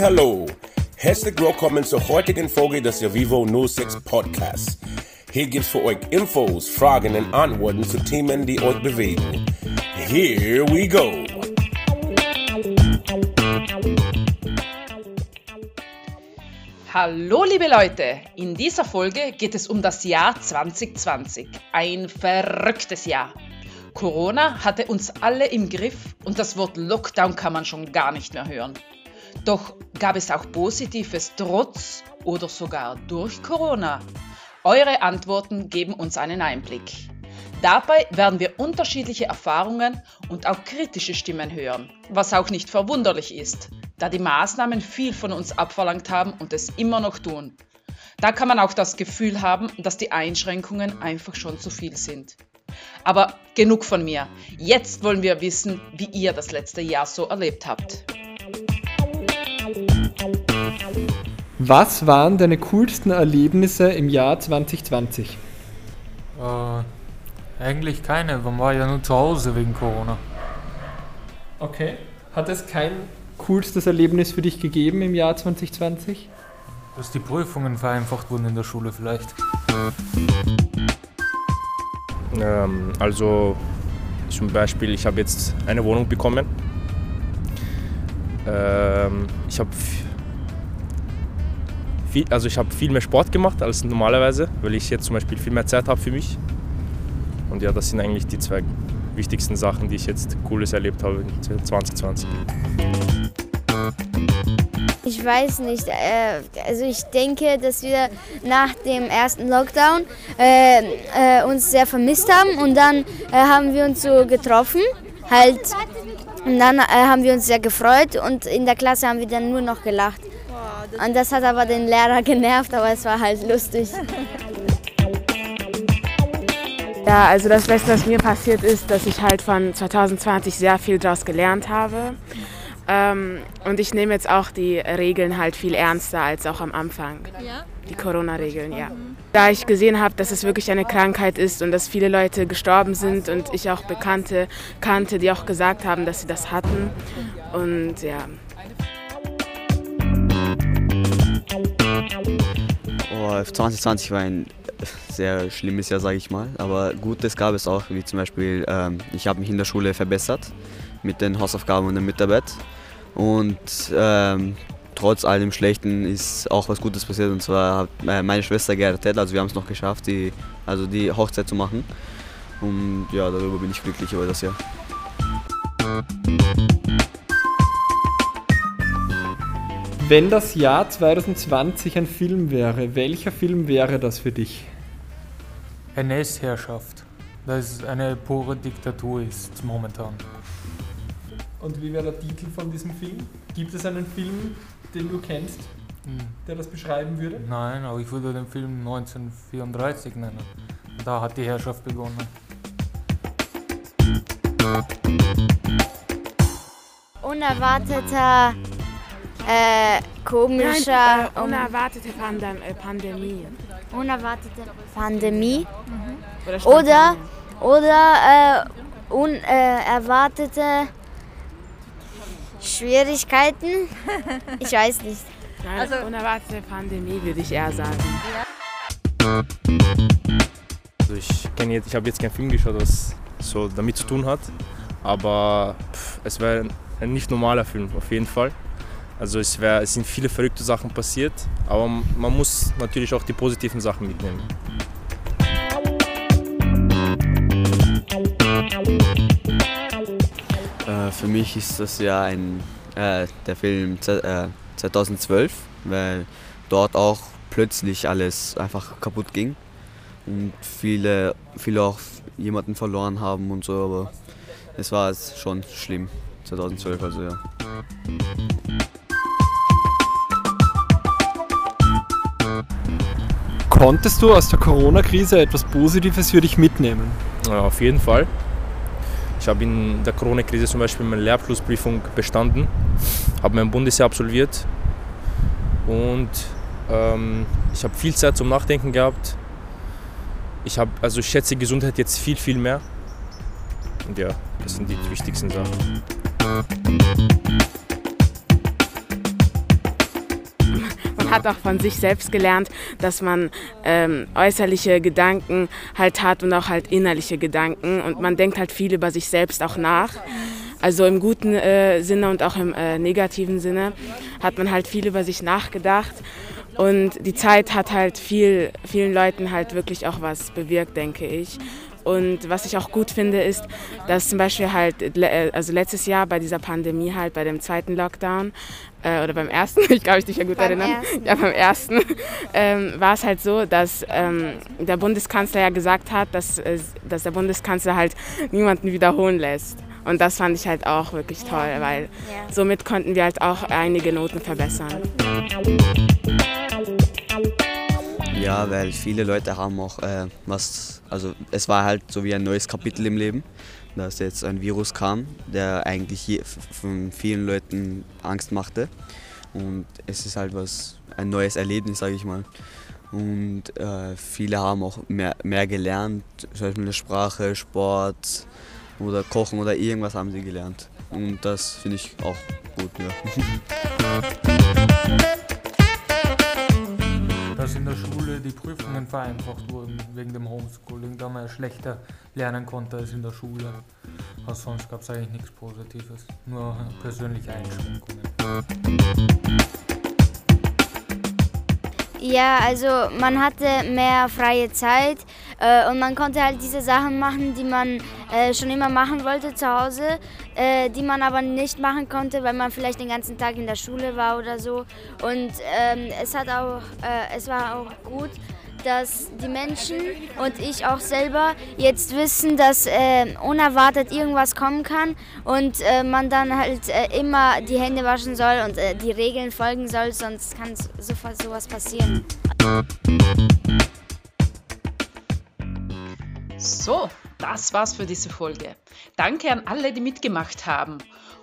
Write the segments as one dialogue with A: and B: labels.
A: Hallo, herzlich willkommen zur heutigen Folge des Javivo 06 Podcasts. Hier gibt's für euch Infos, Fragen und Antworten zu Themen, die euch bewegen. Here we go.
B: Hallo liebe Leute, in dieser Folge geht es um das Jahr 2020. Ein verrücktes Jahr. Corona hatte uns alle im Griff und das Wort Lockdown kann man schon gar nicht mehr hören. Doch gab es auch Positives trotz oder sogar durch Corona? Eure Antworten geben uns einen Einblick. Dabei werden wir unterschiedliche Erfahrungen und auch kritische Stimmen hören, was auch nicht verwunderlich ist, da die Maßnahmen viel von uns abverlangt haben und es immer noch tun. Da kann man auch das Gefühl haben, dass die Einschränkungen einfach schon zu viel sind. Aber genug von mir. Jetzt wollen wir wissen, wie ihr das letzte Jahr so erlebt habt.
C: Was waren deine coolsten Erlebnisse im Jahr 2020?
D: Äh, eigentlich keine, man war ja nur zu Hause wegen Corona.
C: Okay. Hat es kein coolstes Erlebnis für dich gegeben im Jahr 2020?
D: Dass die Prüfungen vereinfacht wurden in der Schule vielleicht.
E: Ähm, also zum Beispiel, ich habe jetzt eine Wohnung bekommen. Ähm, ich habe viel, also ich habe viel mehr Sport gemacht als normalerweise, weil ich jetzt zum Beispiel viel mehr Zeit habe für mich. Und ja, das sind eigentlich die zwei wichtigsten Sachen, die ich jetzt Cooles erlebt habe in 2020.
F: Ich weiß nicht. Äh, also ich denke, dass wir nach dem ersten Lockdown äh, äh, uns sehr vermisst haben und dann äh, haben wir uns so getroffen, halt. Und dann äh, haben wir uns sehr gefreut und in der Klasse haben wir dann nur noch gelacht. Und das hat aber den Lehrer genervt, aber es war halt lustig.
G: Ja, also das Beste, was mir passiert ist, dass ich halt von 2020 sehr viel daraus gelernt habe. Ähm, und ich nehme jetzt auch die Regeln halt viel ernster als auch am Anfang. Die Corona-Regeln, ja. Da ich gesehen habe, dass es wirklich eine Krankheit ist und dass viele Leute gestorben sind und ich auch Bekannte kannte, die auch gesagt haben, dass sie das hatten. Und ja.
H: Oh, 2020 war ein sehr schlimmes Jahr, sage ich mal. Aber Gutes gab es auch, wie zum Beispiel, ähm, ich habe mich in der Schule verbessert mit den Hausaufgaben und der Mitarbeit. Und ähm, trotz allem Schlechten ist auch was Gutes passiert. Und zwar hat äh, meine Schwester geheiratet, also wir haben es noch geschafft, die, also die Hochzeit zu machen. Und ja, darüber bin ich glücklich über das Jahr.
C: Wenn das Jahr 2020 ein Film wäre, welcher Film wäre das für dich?
D: NS-Herrschaft. Das ist eine pure Diktatur ist momentan.
C: Und wie wäre der Titel von diesem Film? Gibt es einen Film, den du kennst,
D: Hm.
C: der das beschreiben würde?
D: Nein, aber ich würde den Film 1934 nennen. Da hat die Herrschaft begonnen.
F: Unerwarteter, äh, komischer,
G: Nein, äh, unerwartete Pandem äh, Pandemie.
F: unerwartete Pandemie.
G: Oder, spontan.
F: Oder, oder äh, unerwartete Schwierigkeiten. Ich weiß nicht.
G: Nein, also, unerwartete Pandemie würde ich eher sagen.
E: Also ich kenne jetzt, ich habe jetzt keinen Film geschaut, was so damit zu tun hat, aber pff, es wäre ein nicht normaler Film auf jeden Fall. Also es, wär, es sind viele verrückte Sachen passiert, aber man muss natürlich auch die positiven Sachen mitnehmen.
H: Äh, für mich ist das ja ein, äh, der Film äh, 2012, weil dort auch plötzlich alles einfach kaputt ging und viele, viele auch jemanden verloren haben und so, aber es war schon schlimm 2012, also ja.
C: Konntest du aus der Corona-Krise etwas Positives für dich mitnehmen?
E: Ja, auf jeden Fall. Ich habe in der Corona-Krise zum Beispiel meine Lehrabschlussprüfung bestanden, habe mein Bundesjahr absolviert und Ähm, ich habe viel Zeit zum Nachdenken gehabt. Ich habe, also ich schätze Gesundheit jetzt viel, viel mehr. Und ja, das sind die wichtigsten Sachen.
G: Man hat auch von sich selbst gelernt, dass man ähm, äußerliche Gedanken halt hat und auch halt innerliche Gedanken. Und man denkt halt viel über sich selbst auch nach. Also im guten äh, Sinne und auch im äh, negativen Sinne hat man halt viel über sich nachgedacht. Und die Zeit hat halt viel, vielen Leuten halt wirklich auch was bewirkt, denke ich. Und was ich auch gut finde, ist, dass zum Beispiel halt, äh, also letztes Jahr bei dieser Pandemie halt, bei dem zweiten Lockdown, äh, oder beim ersten, ich glaube, ich dich ja gut beim erinnern. Ersten. Ja, beim ersten, ähm, war es halt so, dass ähm, der Bundeskanzler ja gesagt hat, dass, äh, dass der Bundeskanzler halt niemanden wiederholen lässt. Und das fand ich halt auch wirklich toll, weil somit konnten wir halt auch einige Noten verbessern.
H: Ja, weil viele Leute haben auch äh, was, also es war halt so wie ein neues Kapitel im Leben, dass jetzt ein Virus kam, der eigentlich von vielen Leuten Angst machte. Und es ist halt was, ein neues Erlebnis, sage ich mal. Und äh, viele haben auch mehr, mehr gelernt, zum Beispiel eine Sprache, Sport oder Kochen oder irgendwas haben sie gelernt. Und das finde ich auch gut. Ja.
D: vereinfacht wurden wegen dem Homeschooling, da man ja schlechter lernen konnte als in der Schule. Aber sonst gab es eigentlich nichts Positives, nur persönliche Einschränkungen.
F: Ja, also man hatte mehr freie Zeit äh, und man konnte halt diese Sachen machen, die man äh, schon immer machen wollte zu Hause, äh, die man aber nicht machen konnte, weil man vielleicht den ganzen Tag in der Schule war oder so. Und ähm, es hat auch, äh, es war auch gut, dass die Menschen und ich auch selber jetzt wissen, dass äh, unerwartet irgendwas kommen kann und äh, man dann halt äh, immer die Hände waschen soll und äh, die Regeln folgen soll, sonst kann sofort sowas passieren.
B: So, das war's für diese Folge. Danke an alle, die mitgemacht haben.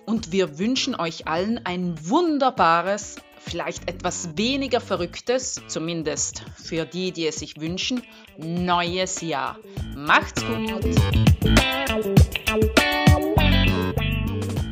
B: Und wir wünschen euch allen ein wunderbares, vielleicht etwas weniger verrücktes, zumindest für die, die es sich wünschen, neues Jahr. Macht's gut!